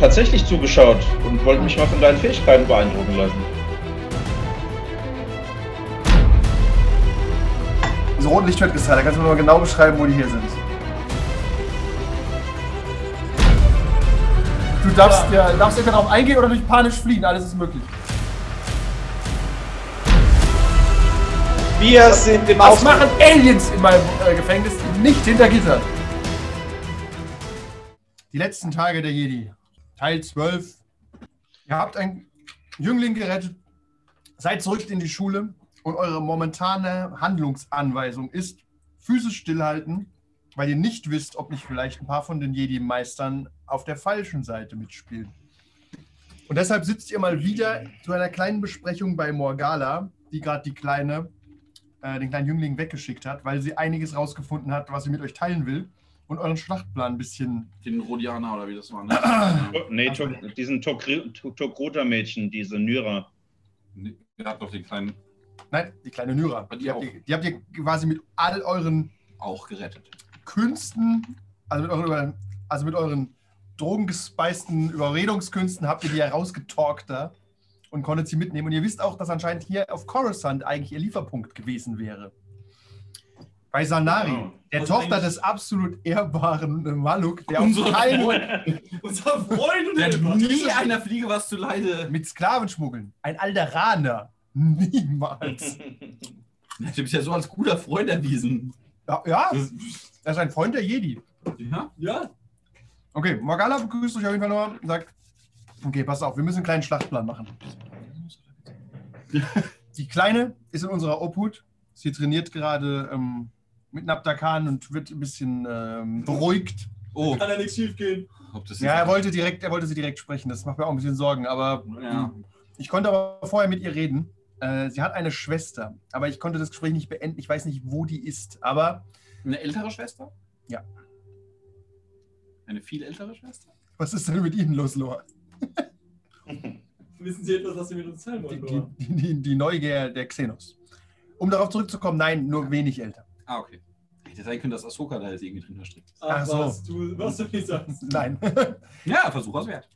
Tatsächlich zugeschaut und wollte mich mal von deinen Fähigkeiten beeindrucken lassen. Diese roten Lichtschwertkristalle, kannst du mir mal genau beschreiben, wo die hier sind? Du darfst, ja. darfst entweder darauf eingehen oder durch panisch fliehen, alles ist möglich. Wir sind im Was Auftrag. machen Aliens in meinem äh, Gefängnis nicht hinter Gittern? Die letzten Tage der Jedi. Teil 12. Ihr habt einen Jüngling gerettet, seid zurück in die Schule und eure momentane Handlungsanweisung ist physisch stillhalten, weil ihr nicht wisst, ob nicht vielleicht ein paar von den Jedi-Meistern auf der falschen Seite mitspielen. Und deshalb sitzt ihr mal wieder zu einer kleinen Besprechung bei Morgala, die gerade die kleine äh, den kleinen Jüngling weggeschickt hat, weil sie einiges rausgefunden hat, was sie mit euch teilen will und euren Schlachtplan ein bisschen. Den Rhodianer oder wie das war. Ne? Nee, to diesen Tokruta-Mädchen, diese Nyra. Nee, Der hat doch den kleinen Nein, die kleine Nyra. Die Die habt, ihr, die habt ihr quasi mit all euren auch gerettet. Künsten, also mit euren, also mit euren drogengespeisten Überredungskünsten, habt ihr die herausgetalkt da und konntet sie mitnehmen. Und ihr wisst auch, dass anscheinend hier auf Coruscant eigentlich ihr Lieferpunkt gewesen wäre. Bei Sanari, Oh. der Was Tochter des absolut ehrbaren Maluk, der Unsere keinen Unser Freund und Der der hat nie einer Fliege was zu leide. mit Sklaven schmuggeln. Ein Alderaner. Niemals. Du bist ja so als guter Freund erwiesen. Ja, ja, er ist ein Freund der Jedi. Ja? Ja, Okay, Morgana begrüßt euch auf jeden Fall nochmal und sagt, okay, pass auf, wir müssen einen kleinen Schlachtplan machen. Die Kleine ist in unserer Obhut. Sie trainiert gerade ähm, mit Nabdakan und wird ein bisschen ähm, beruhigt. Oh, kann ja nichts schief gehen. Ja, er wollte, direkt, er wollte sie direkt sprechen. Das macht mir auch ein bisschen Sorgen. Aber Ja. ich konnte aber vorher mit ihr reden. Äh, sie hat eine Schwester, aber ich konnte das Gespräch nicht beenden. Ich weiß nicht, wo die ist. Aber Eine ältere Schwester? Ja. Eine viel ältere Schwester? was ist denn mit Ihnen los, Loa? Wissen Sie etwas, was Sie mit uns teilen Die, wollen? die, Noah? die, die Neugier der Xenos. Um darauf zurückzukommen, nein, nur wenig älter. Ah, okay. Hätte sein können, dass Ahsoka da jetzt irgendwie drin verstrickt ist. Ach Ach so. was, du, was du nicht sagst. Nein. Ja, Versuch aus wert.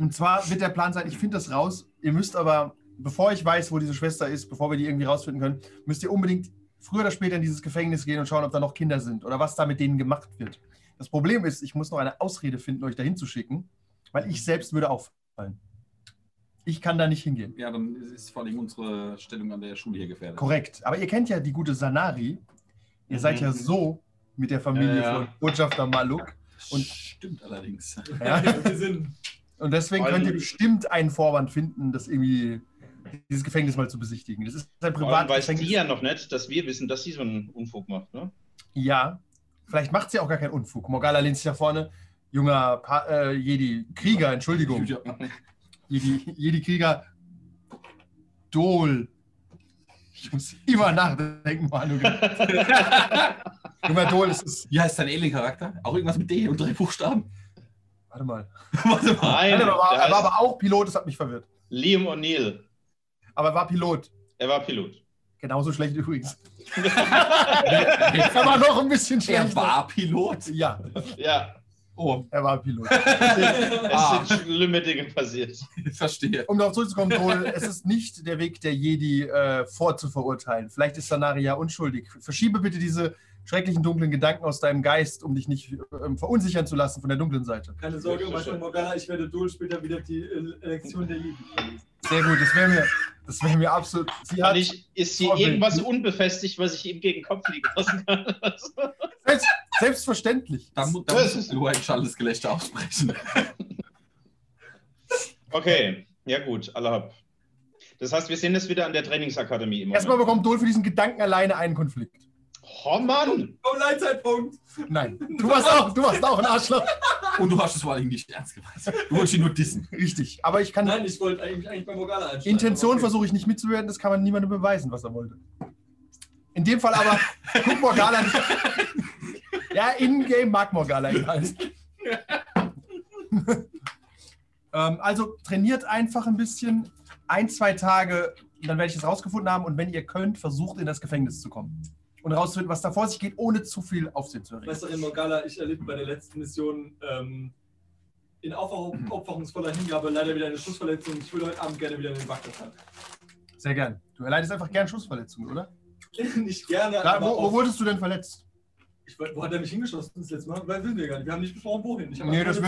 Und zwar wird der Plan sein, ich finde das raus. Ihr müsst aber, bevor ich weiß, wo diese Schwester ist, bevor wir die irgendwie rausfinden können, müsst ihr unbedingt früher oder später in dieses Gefängnis gehen und schauen, ob da noch Kinder sind oder was da mit denen gemacht wird. Das Problem ist, ich muss noch eine Ausrede finden, euch dahin zu schicken, weil ich selbst würde auffallen. Ich kann da nicht hingehen. Ja, dann ist vor allem unsere Stellung an der Schule hier gefährdet. Korrekt. Aber ihr kennt ja die gute Sanari. Ihr seid ja Mhm. so mit der Familie Ja, ja. von Botschafter Maluk. Und stimmt allerdings. Ja. Und deswegen könnt ihr bestimmt einen Vorwand finden, das irgendwie dieses Gefängnis mal zu besichtigen. Das ist ein allem weiß Privatgefängnis. die ja noch nicht, dass wir wissen, dass sie so einen Unfug macht, ne? Ja, vielleicht macht sie auch gar keinen Unfug. Morgana lehnt sich da vorne. Junger pa äh, Jedi-Krieger, Entschuldigung. Jedi- Jedi-Krieger. Dol. Ich muss immer nachdenken, Manu. Junger Dol, es ist. Wie heißt dein Alien-Charakter? Auch irgendwas mit D und drei Buchstaben? Warte mal. Warte mal. Nein, Nein, er, war, er war aber auch Pilot, das hat mich verwirrt. Liam O'Neill. Aber er war Pilot. Er war Pilot. Genauso schlecht übrigens. er war noch ein bisschen Er schlechter. war Pilot. Ja, Ja, Oh, er war Pilot. es Ah. sind schlimme Dinge passiert. verstehe. Um darauf zurückzukommen, Joel, es ist nicht der Weg der Jedi äh, vorzuverurteilen. Vielleicht ist Sanari ja unschuldig. Verschiebe bitte diese schrecklichen dunklen Gedanken aus deinem Geist, um dich nicht ähm, verunsichern zu lassen von der dunklen Seite. Keine Sorge, Meister Morgana, ich werde Dol später wieder die äh, Elektion der Jedi verlesen. Sehr gut, das wäre mir, das wäre mir absolut. Sie hat ich, ist hier Vorbild. irgendwas unbefestigt, was ich ihm gegen den Kopf fliegen lassen kann? selbst, selbstverständlich. Da, mu- da Das muss ist- nur ein schalles Gelächter aussprechen. okay, ja gut, alle hab. Das heißt, wir sind jetzt wieder an der Trainingsakademie Erstmal bekommt Dol für diesen Gedanken alleine einen Konflikt. Oh Mann! Oh, Leitzeitpunkt. Nein, du warst auch, du warst auch ein Arschloch. Und du hast es vor allem nicht ernst gemeint. Du wolltest ihn nur dissen. Richtig, aber ich kann Nein, ich wollte eigentlich, eigentlich bei Morgana einsteigen. Intention Okay. versuche ich nicht mitzuwerten, das kann man niemandem beweisen, was er wollte. In dem Fall aber guckt Morgana nicht. Ja, in-game mag Morgana ihn halt. ähm, also trainiert einfach ein bisschen, ein, zwei Tage, dann werde ich es rausgefunden haben und wenn ihr könnt, versucht in das Gefängnis zu kommen. Und rauszufinden, was da vor sich geht, ohne zu viel Aufsehen zu erregen. Meisterin Morgana, ich erlebte bei der letzten Mission ähm, in aufopfer- aufopferungsvoller Hingabe leider wieder eine Schussverletzung. Ich würde heute Abend gerne wieder in den Bagdad Sehr gern. Du erleidest einfach gern Schussverletzungen, oder? Nicht gerne. Da, aber wo, wo wurdest du denn verletzt? ich, wo hat er mich hingeschossen das letzte Mal? Weil wissen wir gar nicht. Wir haben nicht besprochen, wohin. Ich habe Nee, das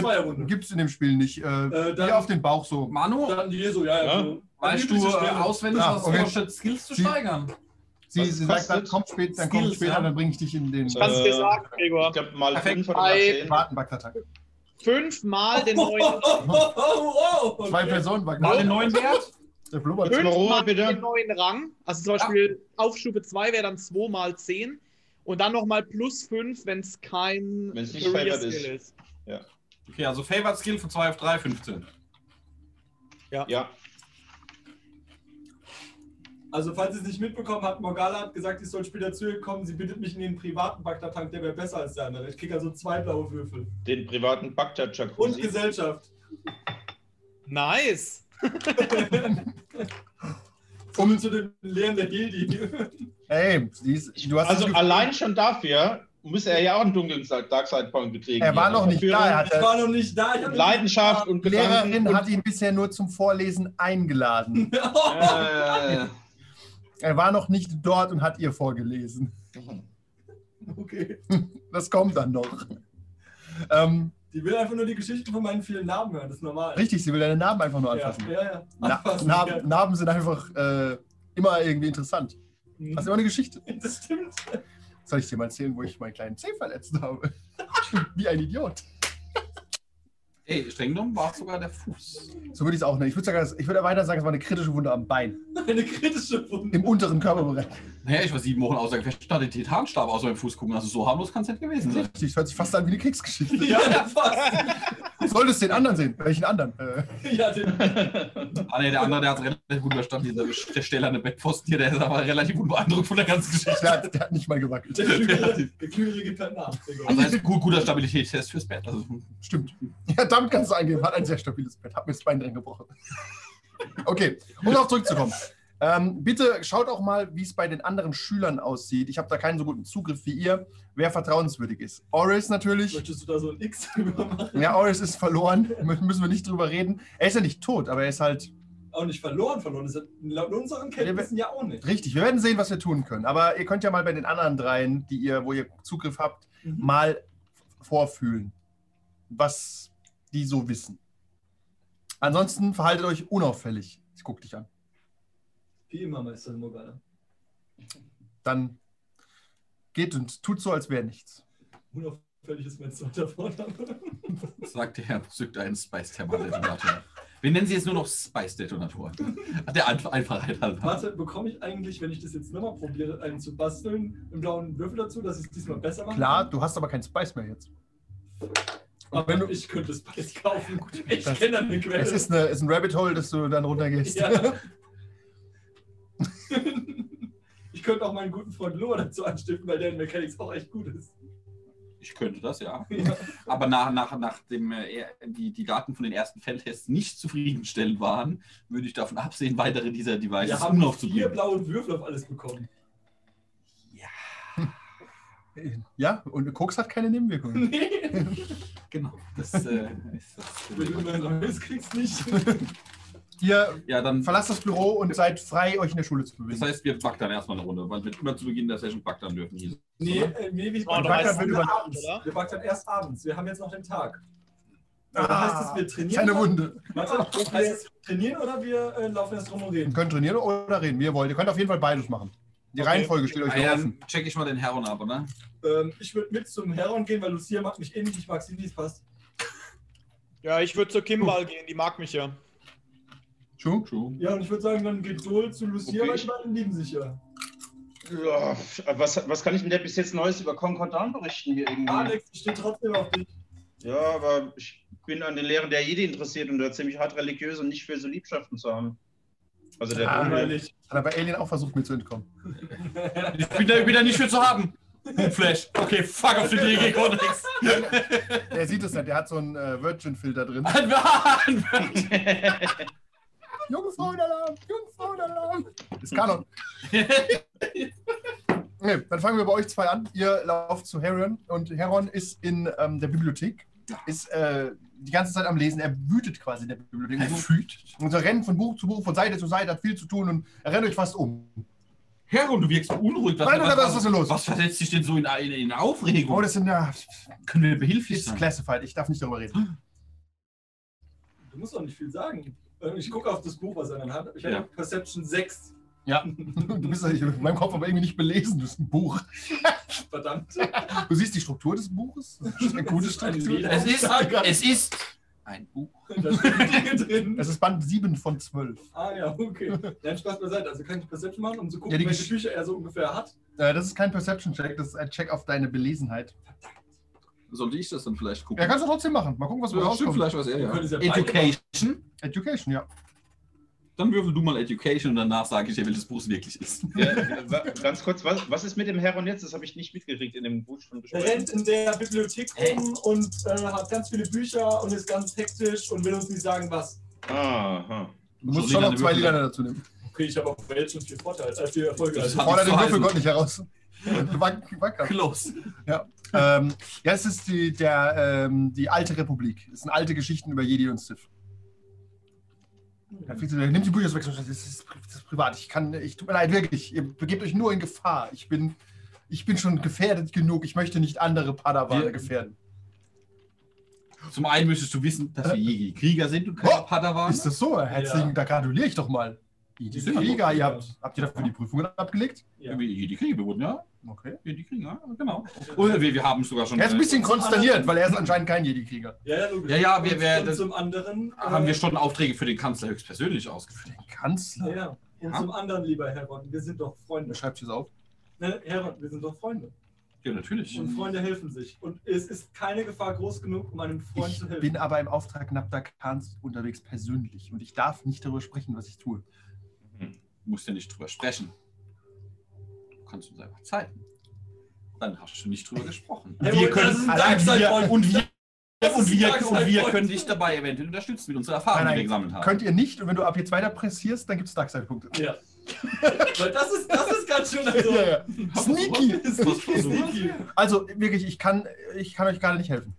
gibt es in dem Spiel nicht. Äh, Äh, dann- hier auf den Bauch so. Manu, Dann die so, ja, ja. Ja. So, weißt du äh, auswendig, Ah, was okay. es kostet, Skills zu Sie- steigern? Sie, sie sagt, dann kommt spät, dann Skills, später, ja. dann bringe ich dich in den Kannst du dir Äh, sagen, Gregor? Ich glaube mal Perfekt. fünf. Fünfmal den Oh, neuen, oh, oh, oh, oh, Zwei okay. Personen Mal den neuen Wert? Der Ruhe, fünfmal bitte. den neuen Rang. Also zum Beispiel Aufstufe 2 wäre dann 2 mal 10. Und dann nochmal plus 5, wenn es kein Wenn's nicht Career favored Skill ist. ist. Okay, also Favored Skill von 2 auf 3, 15. Ja. Also, falls ihr es nicht mitbekommen habt, Morgana hat gesagt, ich soll später zu ihr kommen. Sie bittet mich in den privaten Bagdad-Tank, der wäre besser als der andere. Ich kriege also zwei blaue Würfel. Den privaten Und Bagdad-Jacuzzi. Gesellschaft. Nice. Um zu dem Lehren der Gildi. Ey, du hast Also allein schon dafür muss er ja auch einen dunklen Darkside-Point bekriegen. Er war noch nicht da, er war noch nicht da. Leidenschaft und die Lehrerin und- hat ihn bisher nur zum Vorlesen eingeladen. Äh, Er war noch nicht dort und hat ihr vorgelesen. Okay. Das kommt dann noch. Ähm, Die will einfach nur die Geschichten von meinen vielen Namen hören. Das ist normal. richtig, sie will deine Narben einfach nur Ja, anfassen. ja, ja. Na, Anfassen, Narben, Narben sind einfach äh, immer irgendwie interessant. ja. Hast immer eine Geschichte. Das stimmt. Soll ich dir mal erzählen, wo ich meinen kleinen Zeh verletzt habe? Wie ein Idiot. Ey, streng genommen war es sogar der Fuß. So würde ich es auch nennen. Ich würde sagen, ich würde weiter sagen, es war eine kritische Wunde am Bein. Eine kritische Wunde. Im unteren Körperbereich. Naja, ich war sieben Wochen außer Gefecht, hatte den Titanstab aus meinem Fuß gucken. Also so harmlos kann es nicht gewesen sein. Richtig, hört sich fast an wie eine Kriegsgeschichte. Ja, fast. Du solltest den anderen sehen. Welchen anderen? Äh, Ja, den, Ah, nee, der andere, der hat es relativ gut überstanden. Dieser der stählerne Bettpfosten hier, der ist aber relativ unbeeindruckt von der ganzen Geschichte. der, hat, der hat nicht mal gewackelt. der Klügere, gibt halt nach. Also das ist ein gut, guter Stabilitätstest fürs Bett. Also, Stimmt. Ja, damit kannst du eingeben. Hat ein sehr stabiles Bett. Hat mir das Bein drin gebrochen. Okay, um darauf zurückzukommen. Ähm, bitte schaut auch mal, wie es bei den anderen Schülern aussieht. Ich habe da keinen so guten Zugriff wie ihr, wer vertrauenswürdig ist. Oris natürlich. Möchtest du da so ein X drüber machen? Ja, Oris ist verloren. Mü- Müssen wir nicht drüber reden. Er ist ja nicht tot, aber er ist halt Auch nicht verloren, verloren. Das ist laut unseren Kenntnissen ja auch nicht. richtig. Wir werden sehen, was wir tun können. Aber ihr könnt ja mal bei den anderen dreien, die ihr, wo ihr Zugriff habt, Mhm. mal vorfühlen, was die so wissen. Ansonsten verhaltet euch unauffällig. Ich guck dich an. Wie immer, Meister Morgana. Dann geht und tut so, als wäre nichts. Unauffällig ist mein zweiter Vorname. sagt der Herr, zückt einen Spice-Thermal-Detonator. Wir nennen sie jetzt nur noch Spice-Detonator. Der Einf Einfachheit halber. Warte, bekomme ich eigentlich, wenn ich das jetzt nochmal probiere, einen zu basteln, einen blauen Würfel dazu, dass ich es diesmal besser mache? Klar, du hast aber keinen Spice mehr jetzt. Aber wenn du- ich könnte Spice kaufen. Ich Das- kenne eine Quelle. Es ist, eine, ist ein Rabbit Hole, dass du dann runtergehst. Ja. ich könnte auch meinen guten Freund Loa dazu anstiften, weil der in Mechanics auch echt gut ist. Ich könnte das, ja. Ja. Aber nach, nach, nachdem äh, die, die Daten von den ersten Feldtests nicht zufriedenstellend waren, würde ich davon absehen, weitere dieser Devices Wir haben vier unaufzubringen. blaue Würfel auf alles bekommen. Ja, und Koks hat keine Nebenwirkungen. Nee, Genau. Das äh, ist das. wenn du immer Neues kriegst, nicht. Ihr Ja, dann. verlasst das Büro und seid frei, euch in der Schule zu bewegen. Das heißt, wir backen dann erstmal eine Runde, weil wir immer zu Beginn der Session backen dürfen. Hieß. Nee, äh, nee wir Oh, erst wird über- abends. oder? Wir backen erst abends. Wir haben jetzt noch den Tag. Ah, Oder heißt es, wir trainieren? Keine Wunde. Warte, heißt es trainieren oder wir äh, laufen erst rum und Ihr reden? könnt trainieren oder reden, wie ihr wollt. Ihr könnt auf jeden Fall beides machen. Die Okay. Reihenfolge steht euch Ah, ja, offen. dann check ich mal den Heron ab, oder? Ähm, ich würde mit zum Heron gehen, weil Lucia mag mich eh nicht. Ich mag sie es passt. Ja, ich würde zur Kimball gehen, die mag mich ja. Schuh? True. Ja, und ich würde sagen, dann geht Joel zu Lucia, Okay. weil die beiden lieben sich ja. Ja, was, was kann ich denn der bis jetzt Neues über Concordan berichten hier irgendwie? Alex, ich stehe trotzdem auf dich. Ja, aber ich bin an den Lehren der Jedi interessiert und da ziemlich hart religiös und nicht für so Liebschaften zu haben. Also der Ah. Hat er bei Alien auch versucht, mir zu entkommen. Ich bin da, bin da nicht für zu haben. Flash. Okay, fuck auf den DG Codex. Der sieht es nicht, der hat so einen äh, Virgin-Filter drin. Jungfrauenalarm! Jungfrauenalarm! Ist Kanon. Nee, dann fangen wir bei euch zwei an. Ihr lauft zu Heron und Heron ist in ähm, der Bibliothek. Ist äh, die ganze Zeit am Lesen. Er wütet quasi in der Bibliothek. Er Und wütet? so rennt von Buch zu Buch, von Seite zu Seite, hat viel zu tun und er rennt euch fast um. Heron, du wirkst unruhig. Nein, nein, was ist denn los? Was versetzt dich denn so in, in, in Aufregung? Oh, das sind ja. Können wir behilflich Ist sein? classified. Ich darf nicht darüber reden. Du musst doch nicht viel sagen. Ähm, Ich gucke auf das Buch, was er Hand hat. Ich Ja. habe Perception 6. Ja. Du bist in meinem Kopf aber irgendwie nicht belesen. Du bist ein Buch. Verdammt. Du siehst die Struktur des Buches. Das ist eine gute Struktur. Es ist, es ist ein Buch. Da sind Dinge drin. Es ist Band 7 von 12. Ah ja, okay. Nein, Spaß beiseite. Also kann ich Perception machen, um zu gucken, Ja, die welche Bücher er so ungefähr hat. Äh, das ist kein Perception-Check, das ist ein Check auf deine Belesenheit. Sollte ich das dann vielleicht gucken? Ja, kannst du trotzdem machen. Mal gucken, was Ja, ja, rauskommt. vielleicht was er, Wir ja. Education. Education, ja. Dann würfel du mal Education und danach sage ich dir, welches Buch es wirklich ist. Ja, ganz kurz, was, was ist mit dem Heron jetzt? Das habe ich nicht mitgekriegt in dem Buch schon Er rennt in der Bibliothek rum und äh, hat ganz viele Bücher und ist ganz hektisch und will uns nicht sagen, was. Aha. Du musst schon noch zwei Lieder Würfel. dazu nehmen. Okay, ich habe auch bei jetzt schon vier Vorteile, äh, vier Erfolge. Also. Fordere den zu Würfelgott heißen. nicht heraus. Wack- Wacker. Close. Ähm, ja, es ist die, der, ähm, die alte Republik. Es sind alte Geschichten über Jedi und Sith. Ja, Nimmt die Bücher weg. Das ist, das ist privat. Ich kann, ich tut mir leid, wirklich. Ihr begebt euch nur in Gefahr. Ich bin, ich bin schon gefährdet genug. Ich möchte nicht andere Padawane Wir- gefährden. Zum einen müsstest du wissen, dass wir Jedi Krieger sind und keine Oh, Padawan. Ist das so? Herzlichen, Ja. da gratuliere ich doch mal. Die Die sind Krieger, ihr habt, habt ihr dafür die Prüfungen abgelegt? Ja. Wir Jedi Krieger, wir wurden ja Okay. Jedi Krieger, genau. Und wir, wir haben sogar schon. Er ist ein bisschen konsterniert, weil er ist anscheinend kein Jedi-Krieger. Ja, ja, logisch. Ja, ja, wir- und das- zum anderen. haben äh, wir schon Aufträge für den Kanzler höchstpersönlich ausgeführt. Kanzler. Ja, ja. Und Ja. zum anderen, lieber Heron, wir sind doch Freunde. Schreibt es auf. Ne, Heron, wir sind doch Freunde. Ja, natürlich. Und Freunde helfen sich. Und es ist keine Gefahr groß genug, um einem Freund Ich zu helfen. bin aber im Auftrag Nabda Khans unterwegs persönlich und ich darf nicht darüber sprechen, was ich tue. Du musst ja nicht drüber sprechen. Du kannst uns einfach zeigen. Dann hast du nicht drüber gesprochen. Hey, wir können, wir, und wir, und wir, und wir können dich dabei eventuell unterstützen mit unserer Erfahrung, Nein, die wir nein, gesammelt haben. Könnt ihr nicht und wenn du ab jetzt weiter pressierst, dann gibt es Darkseid-Punkte. Ja. Das ist, das ist ganz schön. Also, Ja, ja. Sneaky! Versucht? Also wirklich, ich kann, ich kann euch gerade nicht helfen.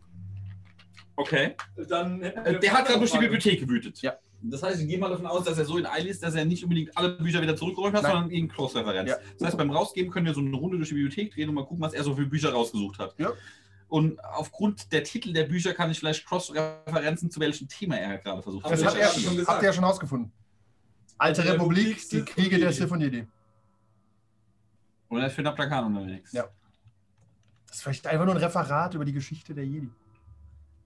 Okay. Dann Äh, Der hat gerade durch die. Bibliothek gewütet. Ja. Das heißt, ich gehe mal davon aus, dass er so in Eile ist, dass er nicht unbedingt alle Bücher wieder zurückgeräumt hat, Nein. sondern irgendeine Cross-Referenz. Ja. Das heißt, beim Rausgeben können wir so eine Runde durch die Bibliothek drehen und mal gucken, was er so für Bücher rausgesucht hat. Ja. Und aufgrund der Titel der Bücher kann ich vielleicht Cross-Referenzen zu welchem Thema er gerade versucht Aber Das hat er, ja schon gesagt. habt ihr ja schon rausgefunden. Alte Republik, Republik, die Kriege der. Sith und Jedi. Und er ist für Naplakan unterwegs. Ja. Das ist vielleicht einfach nur ein Referat über die Geschichte der Jedi.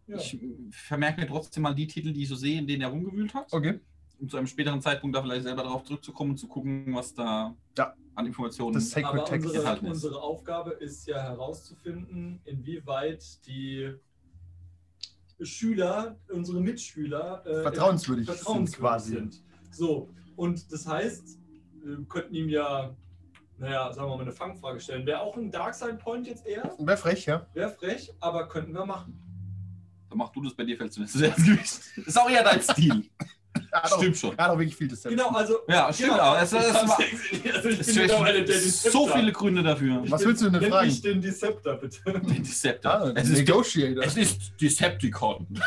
Ja. Ich vermerke mir trotzdem mal die Titel, die ich so sehe, in denen er rumgewühlt hat, Okay. um zu einem späteren Zeitpunkt da vielleicht selber darauf zurückzukommen und zu gucken, was da Ja. an Informationen Das Sacred Aber Text unsere, ist. unsere Aufgabe ist ja herauszufinden, inwieweit die Schüler, unsere Mitschüler, äh, Vertrauenswürdig sind vertrauenswürdig quasi. sind. So, und das heißt, wir könnten ihm ja, naja, sagen wir mal, eine Fangfrage stellen. Wäre auch ein Darkside-Point jetzt eher? Wäre frech, ja. Wäre frech, aber könnten wir machen. Dann mach du das bei dir, fällst du nicht so sehr ins Gewicht. Ist auch eher dein Stil. Hat auch, Stimmt schon. er hat auch wirklich viel Deception. Genau, also. Ja, stimmt genau, auch. Es, es, war- also ich es, bin mittlerweile der es, so viele Gründe dafür. Ich Was willst du denn nenn fragen? mich den Deceptor, bitte. Den Deceptor. Ah, es, ist, Negotiator. es ist Decepticon.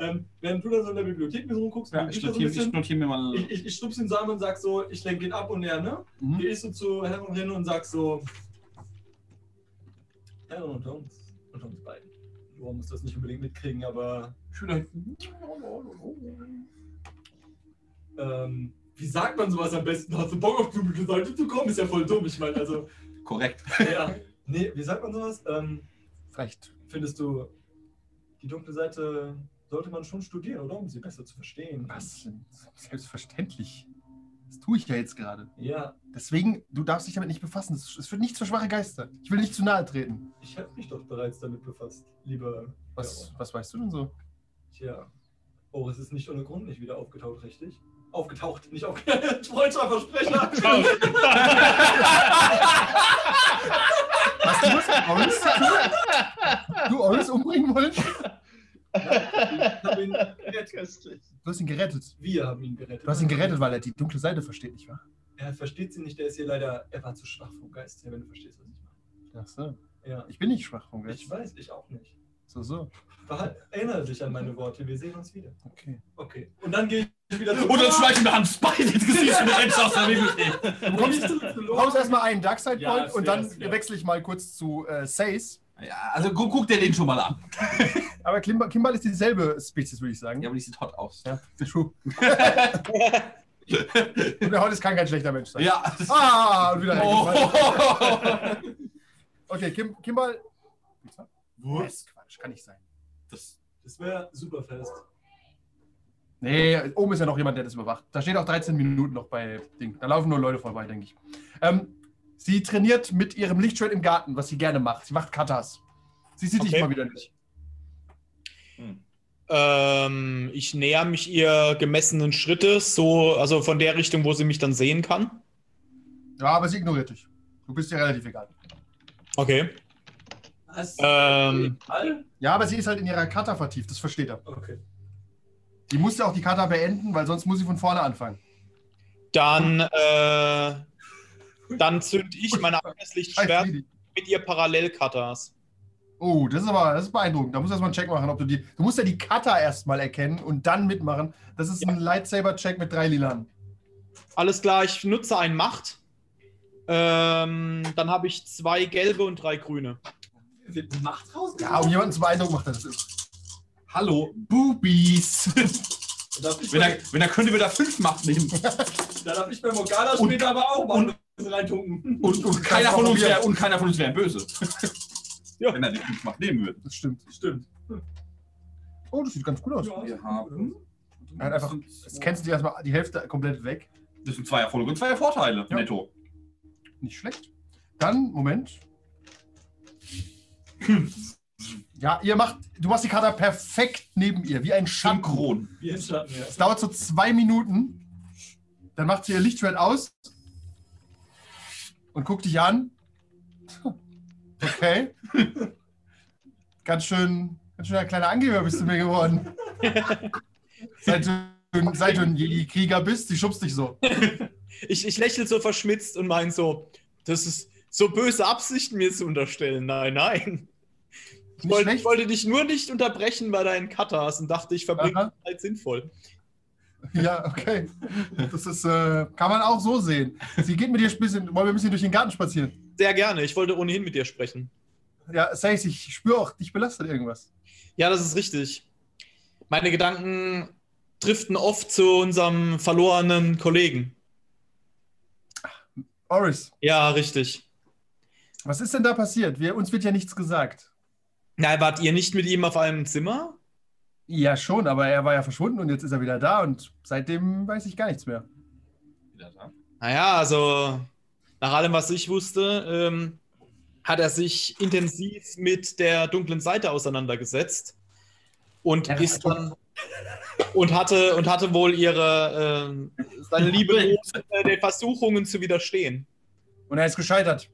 Ähm, während du da so in der Bibliothek mir so rumguckst, Ja, ich so notiere notiere mir mal. ich, ich, ich stups ihn so an und sag so, ich lenke ihn ab und er, ne? Mhm. Gehe ich so zu Herren hin und sag so, Herren und uns, und uns beiden. Du musst das nicht unbedingt mitkriegen, aber Schüler. Ähm, wie sagt man sowas am besten? Hast du Bock auf die dunkle Seite zu kommen? Ist ja voll dumm. Ich meine, also, Korrekt. ja. Nee, wie sagt man sowas? Ähm, Vielleicht. findest du die dunkle Seite sollte man schon studieren, oder? Um sie besser zu verstehen. Was? Selbstverständlich. Das tue ich ja jetzt gerade. Ja, Deswegen, du darfst dich damit nicht befassen. Es wird nichts für schwache Geister. Ich will nicht zu nahe treten. ich habe mich doch bereits damit befasst, lieber. Was, was weißt du denn so? Tja. Oh, es ist nicht ohne Grund nicht wieder aufgetaucht, richtig? Aufgetaucht, nicht aufgetaucht. Freudscher Versprecher. Hast du was mit Oris? Du Oris umbringen wollen? Ich habe ihn gerettet. Du hast ihn gerettet. Wir haben ihn gerettet. Du hast ihn gerettet, weil er die dunkle Seite versteht, nicht wahr? Er versteht sie nicht, der ist hier leider. Er war zu schwach vom Geist her, wenn du verstehst, was ich meine. Ach so. Ja. Ich bin nicht schwach vom Geist. Ich weiß, ich auch nicht. So, so. Erinnere dich an meine Worte, wir sehen uns wieder. Okay. Okay. Und dann gehe ich wieder zurück. Und dann schmeißen wir Hans Bein ins Gesicht und rennt aus der Bibliothek. Du bekommst erstmal einen Darkside Ja, Point ist und dann wechsle ich mal kurz zu äh, Sace. Ja, also guck, guck dir den schon mal an. Aber Kimball, Kimball ist dieselbe Spezies, würde ich sagen. Ja, aber die sieht hot aus. Ja, true. Und der Haut kann kein schlechter Mensch sein. Ja. Ah, und wieder. Oh. Okay, Kim, Kimball. Ist Quatsch, kann nicht sein. Das, Das wäre super fest. Nee, oben ist ja noch jemand, der das überwacht. Da steht auch 13 Minuten noch bei Ding. Da laufen nur Leute vorbei, denke ich. Ähm, sie trainiert mit ihrem Lichtschwert im Garten, was sie gerne macht. Sie macht Katas. Sie sieht dich Okay. mal wieder nicht. Ähm, ich näher mich ihr gemessenen Schritte, so, also von der Richtung, wo sie mich dann sehen kann. Ja, aber sie ignoriert dich. Du bist ihr relativ egal. Okay. Was? Ähm? Ja, aber sie ist halt in ihrer Kata vertieft, das versteht er. Okay. Die muss ja auch die Kata beenden, weil sonst muss sie von vorne anfangen. dann, äh, dann zünd ich meine Scheiß Abwehrlichtschwert Lili. mit ihr Parallelkatas. Oh, das ist aber das ist beeindruckend. Da musst du erstmal einen Check machen, ob du die. Du musst ja die Kata erstmal erkennen und dann mitmachen. Das ist ein Lightsaber-Check mit drei Lilan. Alles klar, ich nutze ein Macht. Ähm, dann habe ich zwei gelbe und drei grüne. Wird Macht raus? Ja, um jemanden zu beeindrucken, macht das. Hallo, Boobies. Wenn, er, wenn er könnte, würde er fünf Macht nehmen. da darf ich bei Morgana Und- später aber auch mal reintunken. Und, und, keiner, von uns probieren. wär, und keiner von uns wäre böse. Ja. Wenn er die fünf Macht nehmen würde. Das stimmt. Stimmt. Oh, das sieht ganz gut aus. Ja. Wir haben. Er hat einfach, jetzt kennst du dir erstmal die Hälfte komplett weg. Das sind zwei Erfolge und zwei Vorteile. Ja. Netto. Nicht schlecht. Dann, Moment. Ja, ihr macht, du machst die Kata perfekt neben ihr, wie ein Schatten. Synchron. Wie ein Schatten, ja. Es dauert so zwei Minuten. Dann macht sie ihr Lichtschwert aus und guckt dich an. Okay. ganz schön, ganz schön ein kleiner Angeber bist du mir geworden. seit, du, seit du ein Jedi-Krieger bist, die schubst dich so. Ich, ich lächle so verschmitzt und meine so, das ist so böse Absichten mir zu unterstellen. Nein, nein. Ich wollte, ich wollte dich nur nicht unterbrechen bei deinen Katas und dachte, ich verbringe die Zeit sinnvoll. Ja, okay. Das ist, äh, kann man auch so sehen. Sie geht mit dir ein bisschen, wollen wir ein bisschen durch den Garten spazieren? Sehr gerne. Ich wollte ohnehin mit dir sprechen. Ja, Sace, ich spüre auch, dich belastet irgendwas. Ja, das ist richtig. Meine Gedanken driften oft zu unserem verlorenen Kollegen. Oris, Ja, richtig. was ist denn da passiert? Wir, uns wird ja nichts gesagt. Na, wart ihr nicht mit ihm auf einem Zimmer? Ja, schon, aber er war ja verschwunden und jetzt ist er wieder da und seitdem weiß ich gar nichts mehr. Wieder da. Naja, also nach allem, was ich wusste, ähm, hat er sich intensiv mit der dunklen Seite auseinandergesetzt und Ja, ist dann und hatte und hatte wohl ihre ähm, seine Liebe äh, den Versuchungen zu widerstehen. Und er ist gescheitert.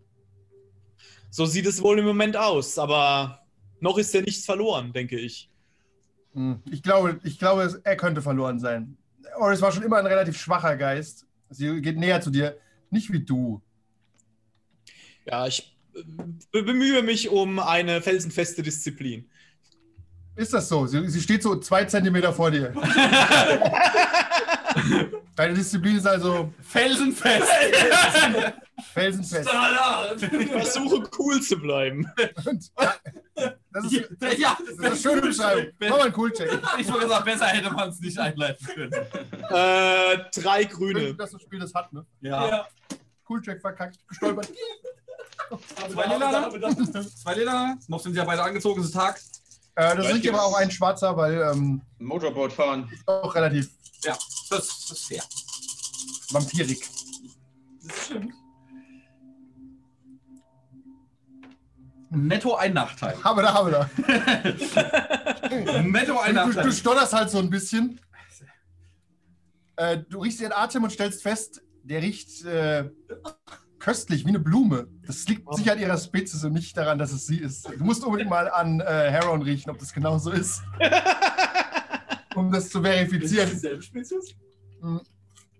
So sieht es wohl im Moment aus, aber noch ist ja nichts verloren, denke ich. Hm, Ich glaube, ich glaube, er könnte verloren sein. Oris war schon immer ein relativ schwacher Geist. Sie geht näher zu dir. Nicht wie du. Ja, ich äh, be- bemühe mich um eine felsenfeste Disziplin. Ist das so? Sie, sie steht so zwei Zentimeter vor dir. Deine Disziplin ist also Felsenfest! felsenfest. Ich versuche cool zu bleiben. Das, ist, ja, das ist eine schöne Beschreibung. Mach mal einen Cool-Check. Ich würde gesagt, besser hätte man es nicht einleiten können. Äh, drei Grüne. Dass das Spiel das hat, ne? Ja. Cool-Check verkackt, gestolpert. Zwei Lila, Zwei Leder, noch sind sie ja beide angezogen, es ist Tag. Äh, das ist aber auch ein schwarzer, weil ähm, Motorboot fahren. ist auch relativ Ja, das, das ist fair. vampirig. Das stimmt. Netto ein Nachteil. Haben wir da, haben wir da. Netto ein Du, du, Nachteil. du stotterst halt so ein bisschen. Äh, du riechst ihren Atem und stellst fest, der riecht äh, köstlich, wie eine Blume. Das liegt sicher an ihrer Spezies und nicht daran, dass es sie ist. Du musst unbedingt mal an äh, Heron riechen, ob das genau so ist. um das zu Ist das verifizieren. dieselbe Spezies?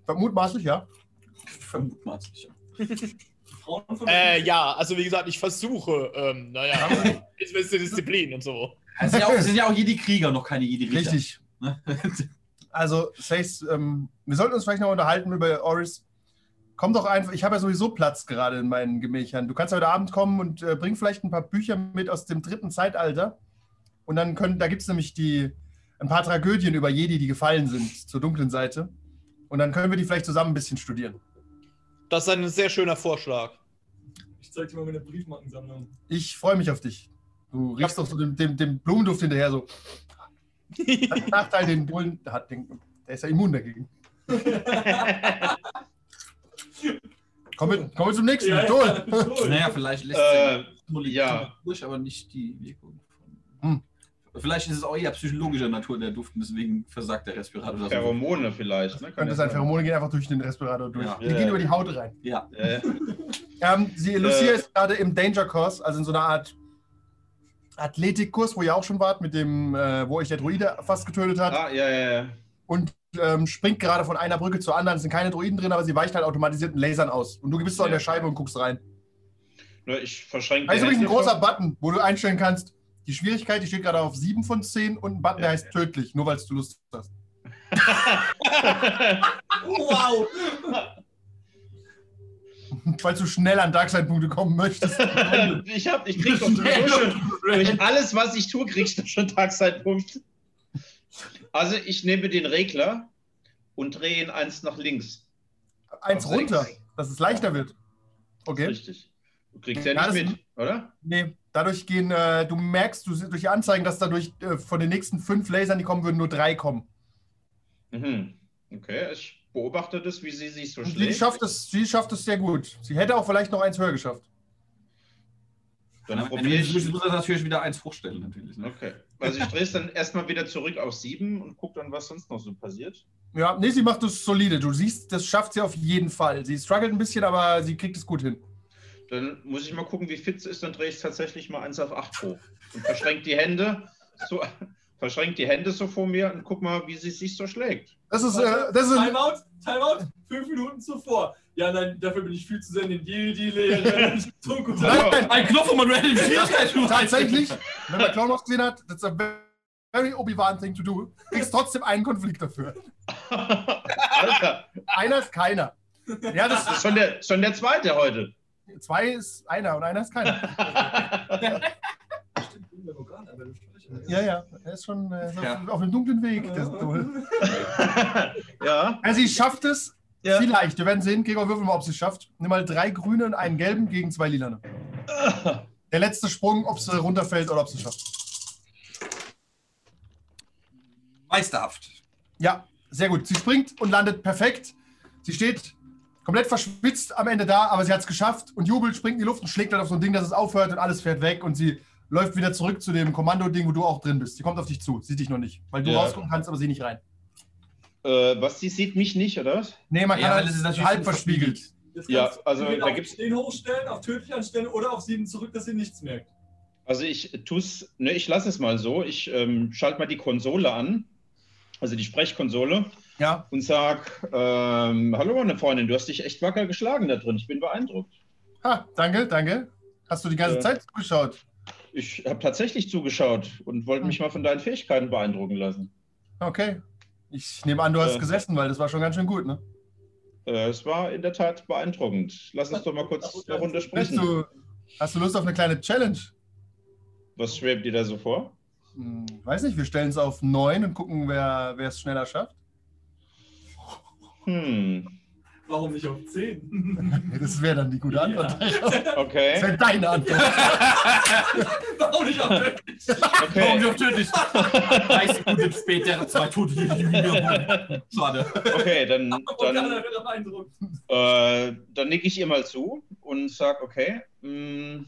Mutmaßlich, ja. Vermutmaßlich. Frauen von Äh, ja, also wie gesagt, ich versuche, ähm, naja, ist beste Disziplin und so. Es sind ja auch, sind ja auch Jedi-Krieger, noch keine Jedi-Richter. Richtig. Ne? Also, Sace, ähm, wir sollten uns vielleicht noch unterhalten über Oris. Komm doch einfach, ich habe ja sowieso Platz gerade in meinen Gemächern. Du kannst heute Abend kommen und äh, bring vielleicht ein paar Bücher mit aus dem dritten Zeitalter. Und dann können, da gibt es nämlich die, ein paar Tragödien über Jedi, die gefallen sind zur dunklen Seite. Und dann können wir die vielleicht zusammen ein bisschen studieren. Das ist ein sehr schöner Vorschlag. Ich zeig dir mal meine Briefmarkensammlung. Ich freue mich auf dich. Du riechst doch so dem, dem, dem Blumenduft hinterher so. Nachteil, den Bullen hat. Den, der ist ja immun dagegen. Kommen wir, kommen wir zum nächsten. Ja, ja. Naja, vielleicht lässt Äh, sich Molekül ja. durch, aber nicht die Wirkung Hm. von. Vielleicht ist es auch eher psychologischer Natur der Duft und deswegen versagt der Respirator. das. Pheromone vielleicht. Ne? Könnte ja sein. Pheromone gehen einfach durch den Respirator durch. Ja. Die gehen über die Haut rein. Ja. Äh, Ähm, sie, Lucia Äh. ist gerade im Danger Course, also in so einer Art Athletikkurs, wo ihr auch schon wart, mit dem, äh, wo euch der Druide fast getötet hat. ah, ja, ja, ja. Und ähm, springt gerade von einer Brücke zur anderen. Es sind keine Druiden drin, aber sie weicht halt automatisierten Lasern aus. Und du bist so an Ja. der Scheibe und guckst rein. Nur ich verschränke Da ist übrigens ein großer Button, wo du einstellen kannst, die Schwierigkeit, die steht gerade auf 7 von 10 und ein Button, der heißt tödlich, nur weil du Lust hast. Wow! Falls du schnell an Darkseid-Punkte kommen möchtest. ich, hab, ich krieg doch sowieso schon, durch alles, was ich tue, krieg ich doch schon Tagzeitpunkt. Also ich nehme den Regler und drehe ihn eins nach links. Eins runter, sechs. dass es leichter wird. Okay. Richtig. Du kriegst ja Ja, nicht das- mit, oder? Nee, dadurch gehen, äh, du merkst du, durch die Anzeigen, dass dadurch äh, von den nächsten fünf Lasern, die kommen würden, nur drei kommen. Mhm. Okay, ich beobachte das, wie sie sich so Und sie schlägt. schafft, es, sie schafft es sehr gut. Sie hätte auch vielleicht noch eins höher geschafft. Dann Wenn probiere du ich. ich muss das natürlich wieder eins hochstellen, natürlich. Ne? Okay. Also ich drehe es dann erstmal wieder zurück auf sieben und gucke dann, was sonst noch so passiert. Ja, nee, sie macht es solide. Du siehst, das schafft sie auf jeden Fall. Sie struggelt ein bisschen, aber sie kriegt es gut hin. Dann muss ich mal gucken, wie fit sie ist. Dann drehe ich es tatsächlich mal eins auf acht hoch. Und verschränke die Hände so, verschränkt die Hände so vor mir und guck mal, wie sie sich so schlägt. Das ist, äh, das ist Timeout, Timeout, fünf Minuten zuvor. Ja, nein, dafür bin ich viel zu sehr in den gut. Nein, Ein Knopf, um manuell den Schwierigkeitsstufe tatsächlich, wenn man Clown gesehen hat, that's a very Obi-Wan thing to do. Kriegst trotzdem einen Konflikt dafür. Alter, Einer ist keiner. Ja, das das ist schon der, schon der zweite heute. zwei ist einer und einer ist keiner. Ja, ja, er ist schon äh, Ja. auf einem dunklen Weg. Der ja. Ja, sie schafft es. Ja. Vielleicht. Wir werden sehen. Gregor, würfel mal, ob sie es schafft. Nimm mal drei grüne und einen gelben gegen zwei lilane. Der letzte Sprung, ob sie runterfällt oder ob sie es schafft. Meisterhaft. Ja, sehr gut. Sie springt und landet perfekt. Sie steht komplett verschwitzt am Ende da, aber sie hat es geschafft und jubelt, springt in die Luft und schlägt dann auf so ein Ding, dass es aufhört und alles fährt weg und sie läuft wieder zurück zu dem Kommando-Ding, wo du auch drin bist. Sie kommt auf dich zu, sieht dich noch nicht, weil du Ja. rausgucken kannst, aber sie nicht rein. Äh, was, sie sieht mich nicht, oder was? Nee, man Ja, kann weil halt es ist natürlich halb verspiegelt. Jetzt Ja, also da auf gibt's- den hochstellen, auf tödlich anstellen oder auf sieben zurück, dass sie nichts merkt. Also ich tu's, ne, ich lasse es mal so. Ich ähm, schalte mal die Konsole an, also die Sprechkonsole, Ja, und sag, ähm, hallo meine Freundin, du hast dich echt wacker geschlagen da drin. Ich bin beeindruckt. ha, danke, danke. Hast du die ganze Ja. Zeit zugeschaut? Ich habe tatsächlich zugeschaut und wollte mich mal von deinen Fähigkeiten beeindrucken lassen. Okay. Ich nehme an, du hast Ja. gesessen, weil das war schon ganz schön gut, ne? Äh, es war in der Tat beeindruckend. Lass uns doch mal kurz eine Runde sprechen. du, hast du Lust auf eine kleine Challenge? Was schwebt dir da so vor? Hm, weiß nicht, wir stellen es auf 9 und gucken, wer wer es schneller schafft. Hm. Warum nicht auf 10? Das wäre dann die gute Antwort. Das Okay. wäre deine Antwort. Warum nicht auf 10? Warum Okay. nicht tödlich? 30 Sekunden später, zwei Tote. Schade. Okay, dann, dann, äh, dann nicke ich ihr mal zu und sag, okay. mh,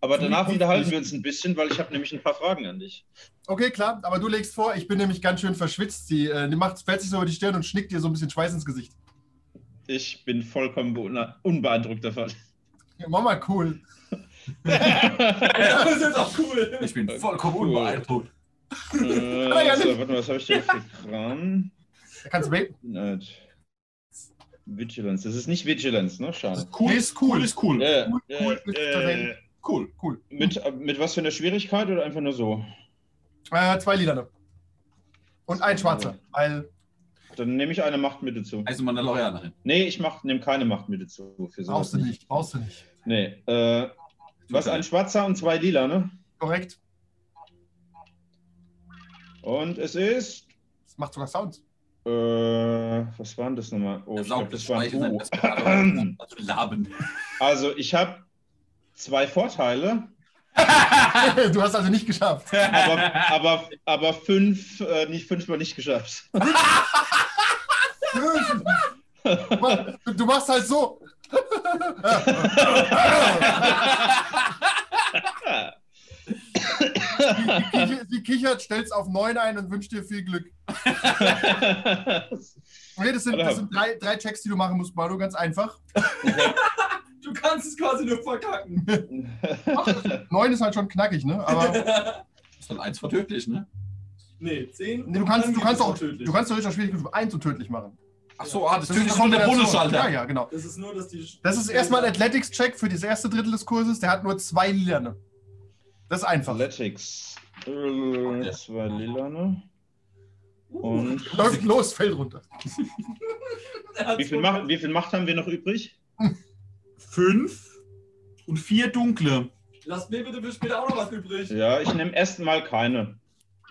aber danach unterhalten wir uns ein bisschen, weil ich habe nämlich ein paar Fragen an dich. Okay, klar, aber du legst vor, ich bin nämlich ganz schön verschwitzt. Die, äh, die macht, fällt sich so über die Stirn und schnickt dir so ein bisschen Schweiß ins Gesicht. Ich bin vollkommen unbeeindruckt davon. Ja, Mama, cool. Das ist jetzt auch cool. Ich bin vollkommen Cool. unbeeindruckt. äh, ja so, nicht. warte mal, was habe ich denn für Kram? Da kannst du. Nicht. Vigilance. Das ist nicht Vigilance, ne? Schade. Cool ist cool. ist cool. Äh, cool, cool, äh, äh, Cool. Cool. mit, mit was für einer Schwierigkeit oder einfach nur so? Äh, zwei Lilane. Und ein schwarzer. Weil, Dann nehme ich eine Machtmitte zu. Also Mandalorianerin. Nee, ich mach, nehme keine Machtmitte zu. Für brauchst du nicht, brauchst du nicht. Nee. Äh, was, ein schwarzer und zwei lila, ne? Korrekt. Und es ist. Das macht sogar Sounds. Äh, was war denn das nochmal? Oh, ich glaub, das das war ein U. Also Laben. Also, ich habe zwei Vorteile, du hast also nicht geschafft. aber, aber, aber fünf, äh, nicht fünfmal nicht geschafft. Du- Du machst halt so. Sie kichert, sie kichert stellt's auf 9 ein und wünscht dir viel Glück. Okay, das sind, das sind drei, drei Checks, die du machen musst, Bardo, ganz einfach. Du kannst es quasi nur verkacken. 9 ist halt schon knackig, ne? Aber ist dann eins vertödlich, ne? nee, 10. nee, du kannst, du kannst auch, tödlich. du kannst theoretisch auch Schwierigkeit 1 so tödlich machen. Ach so, ah, das, Das ist nur der. Bonusschalter. Ja, ja, genau. Das ist nur, dass die. Das ist erstmal ein Athletics-Check für das erste Drittel des Kurses. Der hat nur zwei Lilane. Das ist einfach. Athletics. Äh, zwei lila, ne? Und Läuft los, fällt runter. wie viel, Macht, wie viel Macht haben wir noch übrig? Fünf und vier dunkle. Lass mir bitte für später auch noch was übrig. Ja, ich nehme erstmal keine.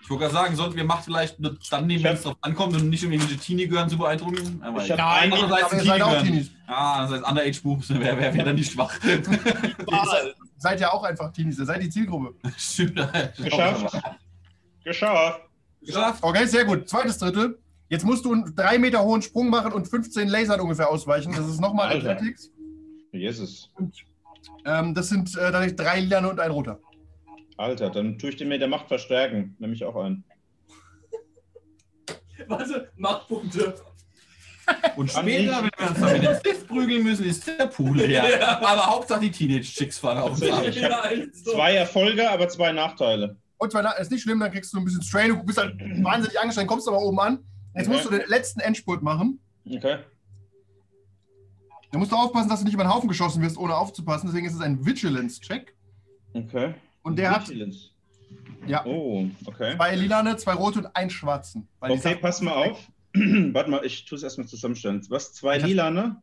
Ich wollte gerade sagen, sollten wir Macht vielleicht nur dann nehmen, wenn es drauf ankommt und nicht um irgendwelche Teenie-Gehören zu beeindrucken. Aber Ich eine- Andererseits Aber seid auch. Teenies. Ja, das heißt Underage-Boobs, wer wer wäre dann nicht schwach? Ihr seid ja auch einfach Teenies. Ihr seid die Zielgruppe. Stimmt. Geschafft. Geschafft. Geschafft. Okay, sehr gut. Zweites Drittel. Jetzt musst du einen drei Meter hohen Sprung machen und 15 Lasern ungefähr ausweichen. Das ist nochmal. Athletics. Jesus. Ähm, das sind äh, dadurch drei Lilane und ein roter. Alter, dann tue ich den mit der Macht verstärken. Nehme ich auch ein. Warte, Machtpunkte. Und später, wenn wir uns dann mit dem Stift prügeln müssen, ist der Pool leer. Ja. Aber Hauptsache die Teenage-Chicks fahren auf Ja, echt so. Zwei Erfolge, aber zwei Nachteile. Und zwar, ist nicht schlimm, dann kriegst du ein bisschen Strain. Du bist halt wahnsinnig angestrengt, kommst aber oben an. Jetzt Okay. musst du den letzten Endspurt machen. Okay. Da musst du aufpassen, dass du nicht über den Haufen geschossen wirst, ohne aufzupassen. Deswegen ist es ein Vigilance-Check. Okay. Und der hat. Ja. Oh, okay. zwei lilane, zwei rote und einen schwarzen. Okay, pass mal auf. Warte mal, ich tue es erstmal zusammenstellen. Was? Zwei Ich hab- lila, ne?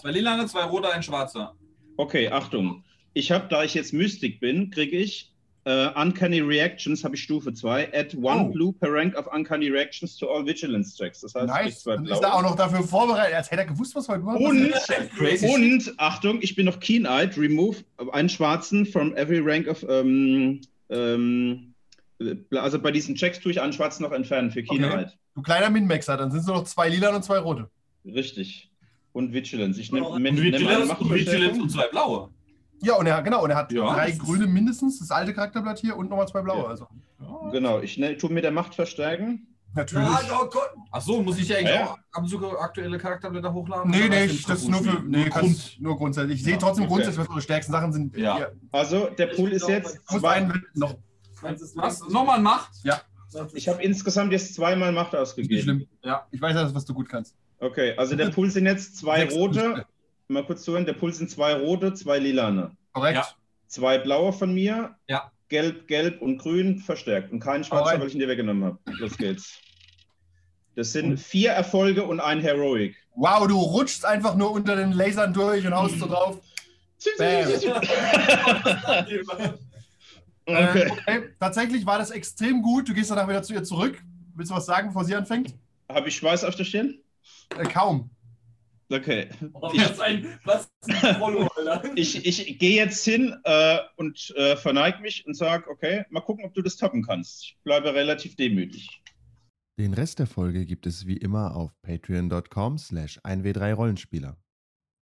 Zwei lilane, zwei rote, ein schwarzer. Okay, Achtung. Ich habe, da ich jetzt Mystic bin, kriege ich äh, Uncanny Reactions, habe ich Stufe 2. Add one Oh. blue per rank of Uncanny Reactions to all Vigilance Checks. Das heißt, ich Nice. zwei Dann blaue. ist er auch noch dafür vorbereitet. Als hätte er gewusst, was heute machen Und, Crazy und, Achtung, ich bin noch keen-eyed. Remove einen schwarzen from every rank of. Ähm, ähm, also bei diesen Checks tue ich einen schwarzen noch entfernen für keen-eyed. Du kleiner Min-Maxer, dann sind es nur noch zwei lila und zwei rote. Richtig. Und Vigilance. Ich nehme nehm, Vigilance, und. Vigilance und zwei blaue. Ja, und er, genau, und er hat Ja, drei grüne mindestens, das alte Charakterblatt hier und nochmal zwei blaue. Ja. Also Genau, ich ne, tue mit der Macht verstärken. natürlich. Ja, oh Gott. Ach so, muss ich ja eigentlich Ja. auch ab und zu aktuelle Charakterblätter hochladen? Nee, nee, was das ist nur für nee, Grund. kannst, nur grundsätzlich. Ich sehe Ja, trotzdem okay. grundsätzlich, was eure stärksten Sachen sind. Ja. Also der Pool ist jetzt muss zwei. einen noch. Was? Nochmal Macht? Ich habe insgesamt jetzt zweimal Macht Nicht ausgegeben. schlimm. Ja. Ich weiß ja, was du gut kannst. Okay, also der Pool sind jetzt zwei rote. Mal kurz zuhören. Der Pool sind zwei rote, zwei lilane. Korrekt. Ja. Zwei blaue von mir. Ja. Gelb, gelb und grün verstärkt. Und kein schwarzer, Alright. weil ich ihn dir weggenommen habe. Los geht's. Das sind vier Erfolge und ein Heroic. Wow, du rutschst einfach nur unter den Lasern durch und haust so drauf. Bam. Okay. Äh, okay. Tatsächlich war das extrem gut. Du gehst danach wieder zu ihr zurück. Willst du was sagen, bevor sie anfängt? Habe ich Schweiß auf der Stirn? Äh, kaum. Okay. Oh, Ich, was ein, was ein ich, ich gehe jetzt hin äh, und äh, verneige mich und sage, okay, mal gucken, ob du das toppen kannst. Ich bleibe relativ demütig. Den Rest der Folge gibt es wie immer auf patreon.com slash 1w3rollenspieler.